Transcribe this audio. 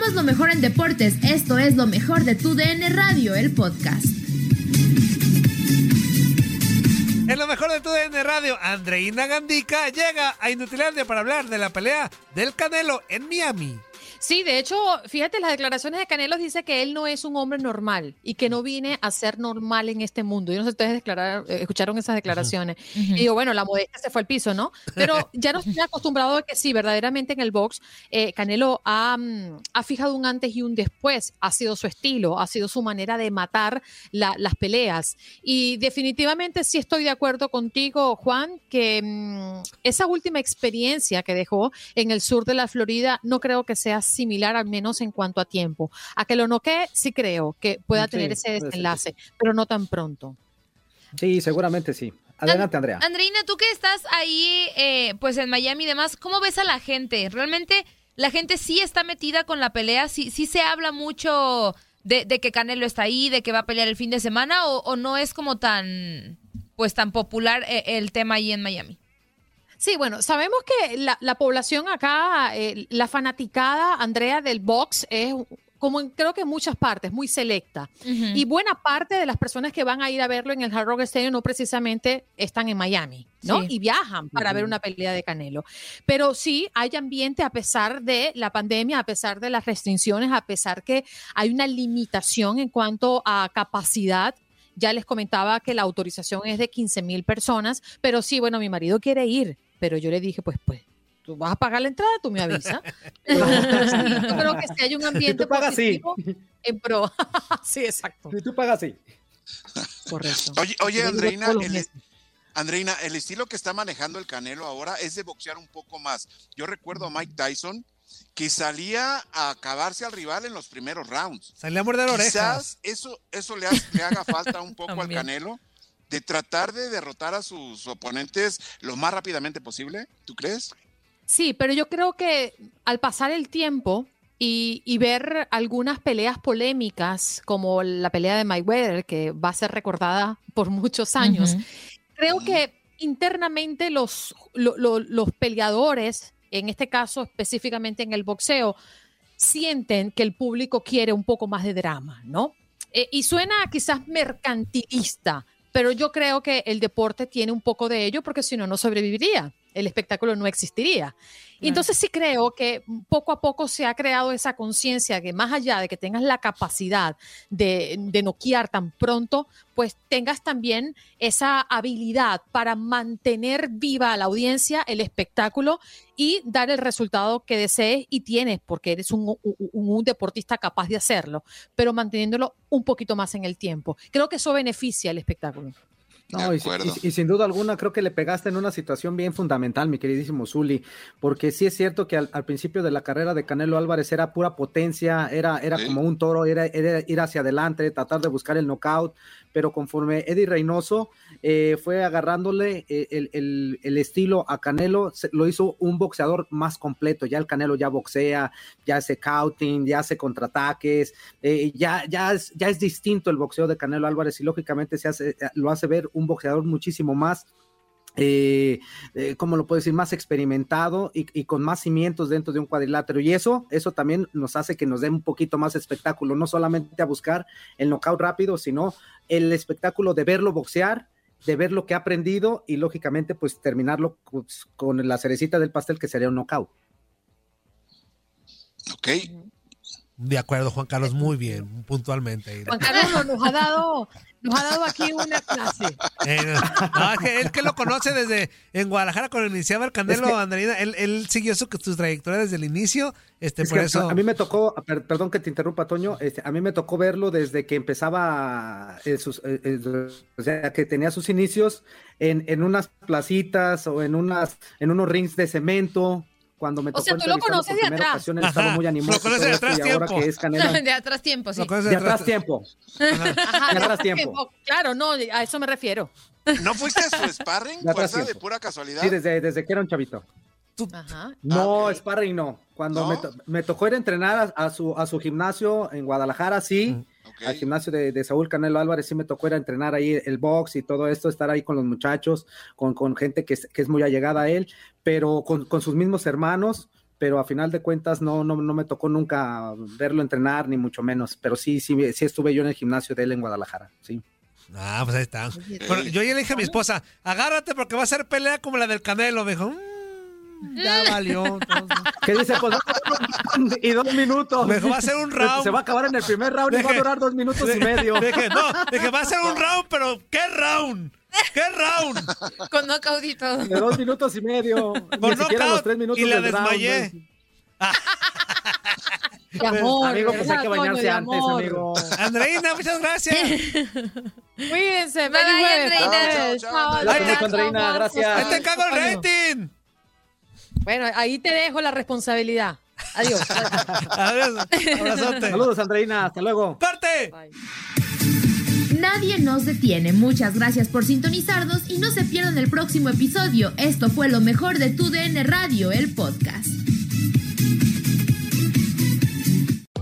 Somos lo mejor en deportes. Esto es lo mejor de tu DN Radio, el podcast. En lo mejor de tu DN Radio, Andreina Gandica llega a Inutilandia para hablar de la pelea del Canelo en Miami. Sí, de hecho, fíjate, las declaraciones de Canelo dice que él no es un hombre normal y que no viene a ser normal en este mundo. Yo no sé si ustedes eh, escucharon esas declaraciones. Y digo, bueno, la modestia se fue al piso, ¿no? Pero ya nos estoy acostumbrado a que sí, verdaderamente en el box, eh, Canelo ha, mm, ha, fijado un antes y un después. Ha sido su estilo, ha sido su manera de matar las peleas. Y definitivamente sí estoy de acuerdo contigo, Juan, que mm, esa última experiencia que dejó en el sur de la Florida no creo que sea similar, al menos en cuanto a tiempo. A que lo noquee, sí creo que pueda tener ese desenlace, pero no tan pronto. Sí, seguramente sí. Adelante, Andrea. Andreina, tú que estás ahí, eh, pues en Miami y demás, ¿cómo ves a la gente? ¿Realmente la gente sí está metida con la pelea? ¿Sí, sí se habla mucho de, que Canelo está ahí, de que va a pelear el fin de semana? ¿O, no es como tan, pues tan popular eh, el tema ahí en Miami? Sí, bueno, sabemos que la, población acá, eh, la fanaticada, Andrea, del box es como en, creo que en muchas partes, muy selecta. Y buena parte de las personas que van a ir a verlo en el Hard Rock Stadium no precisamente están en Miami, ¿no? Y viajan para ver una pelea de Canelo. Pero sí hay ambiente a pesar de la pandemia, a pesar de las restricciones, a pesar que hay una limitación en cuanto a capacidad ya les comentaba que la autorización es de 15 mil personas, pero sí, bueno, mi marido quiere ir pero yo le dije, pues, pues, tú vas a pagar la entrada, tú me avisas. yo creo que si hay un ambiente positivo en pro. sí, exacto. Si tú pagas, sí. Correcto. Oye, oye Andreina, el, Andreina, el estilo que está manejando el Canelo ahora es de boxear un poco más. Yo recuerdo a Mike Tyson que salía a acabarse al rival en los primeros rounds. Salía a morder orejas. Quizás eso, eso le, le haga falta un poco al Canelo de tratar de derrotar a sus oponentes lo más rápidamente posible, ¿tú crees? Sí, pero yo creo que al pasar el tiempo y, ver algunas peleas polémicas, como la pelea de Mayweather, que va a ser recordada por muchos años, creo que internamente los, los peleadores, en este caso específicamente en el boxeo, sienten que el público quiere un poco más de drama, ¿no? Eh, y suena quizás mercantilista, pero yo creo que el deporte tiene un poco de ello porque si no, no sobreviviría, el espectáculo no existiría. Y entonces sí creo que poco a poco se ha creado esa conciencia que más allá de que tengas la capacidad de, de noquear tan pronto, pues tengas también esa habilidad para mantener viva a la audiencia el espectáculo y dar el resultado que desees y tienes, porque eres un, un, deportista capaz de hacerlo, pero manteniéndolo un poquito más en el tiempo. Creo que eso beneficia el espectáculo. No, y, sin duda alguna creo que le pegaste en una situación bien fundamental, mi queridísimo Zuli, porque sí es cierto que al, principio de la carrera de Canelo Álvarez era pura potencia, era, era como un toro, era, era, ir hacia adelante, tratar de buscar el knockout, pero conforme Eddie Reynoso eh, fue agarrándole eh, el, estilo a Canelo, lo hizo un boxeador más completo. Ya el Canelo ya boxea, ya hace couting, ya hace contraataques, eh, ya, ya, es, ya es distinto el boxeo de Canelo Álvarez y lógicamente se hace, lo hace ver un boxeador muchísimo más eh, eh, ¿cómo lo puedo decir? Más experimentado y, con más cimientos dentro de un cuadrilátero. Y eso, eso también nos hace que nos dé un poquito más espectáculo, no solamente a buscar el knockout rápido, sino el espectáculo de verlo boxear, de ver lo que ha aprendido y lógicamente pues terminarlo pues, con la cerecita del pastel que sería un knockout. Ok, de acuerdo, Juan Carlos, muy bien, puntualmente. Juan Carlos nos ha dado, nos ha dado aquí una clase. Eh, él que lo conoce desde en Guadalajara cuando iniciaba el Candelo Andreina, él, siguió su, trayectoria desde el inicio. Este, por eso... A mí me tocó, perdón que te interrumpa, Toño, este, a mí me tocó verlo desde que empezaba, eh, eh, o sea, que tenía sus inicios en, en unas placitas o en, unas, en unos rings de cemento, cuando me tocó o sea, tú lo conoces de atrás. Ocasión, él estaba muy animoso. Lo conoces de atrás tiempo. ahora que es Canelo. de atrás tiempo, sí. De atrás tiempo. Ajá, de atrás tiempo. Claro, no, a eso me refiero. ¿No fuiste a su sparring? De ¿Fuerza atrás de pura casualidad? Sí, desde, desde que era un chavito. Ajá. No, Ah, sparring no. Cuando ¿No? Me, to- me tocó ir a entrenar a, a su, a su gimnasio en Guadalajara, sí. Al gimnasio de, de Saúl Canelo Álvarez sí me tocó ir a entrenar ahí el box y todo esto, estar ahí con los muchachos, con, con gente que es, que es muy allegada a él, pero con, con sus mismos hermanos, pero a final de cuentas no, no, no me tocó nunca verlo entrenar, ni mucho menos, pero sí, sí, sí estuve yo en el gimnasio de él en Guadalajara, sí. Ah, pues ahí está. Bueno, yo ya le dije a mi esposa, agárrate porque va a ser pelea como la del Canelo. Me dijo, "Mm, ya valió. entonces". ¿Qué dice? Pues va a durar y dos minutos. Me dijo, va a ser un round. Se va a acabar en el primer round y va a durar dos minutos y medio. Dije, no, dije, va a ser un round, pero ¿qué round? ¿Qué round? Con knockout y todo. De dos minutos y medio. Con Ni siquiera knockout los tres minutos y la del round, desmayé. güey. De amor, Amigo, pues hay ¿verdad, que bañarse antes, amor. amigo. Andreina, muchas gracias. Cuídense, Bye, jueves. Andreina. Chao, chao, chao, Andreina, gracias. Ahí te cago el rating. Bueno, ahí te dejo la responsabilidad. Adiós. Adiós, abrazote. Saludos, Andreina. Hasta luego. ¡Corte! Nadie nos detiene. Muchas gracias por sintonizarnos y no se pierdan el próximo episodio. Esto fue lo mejor de tu DN Radio, el podcast.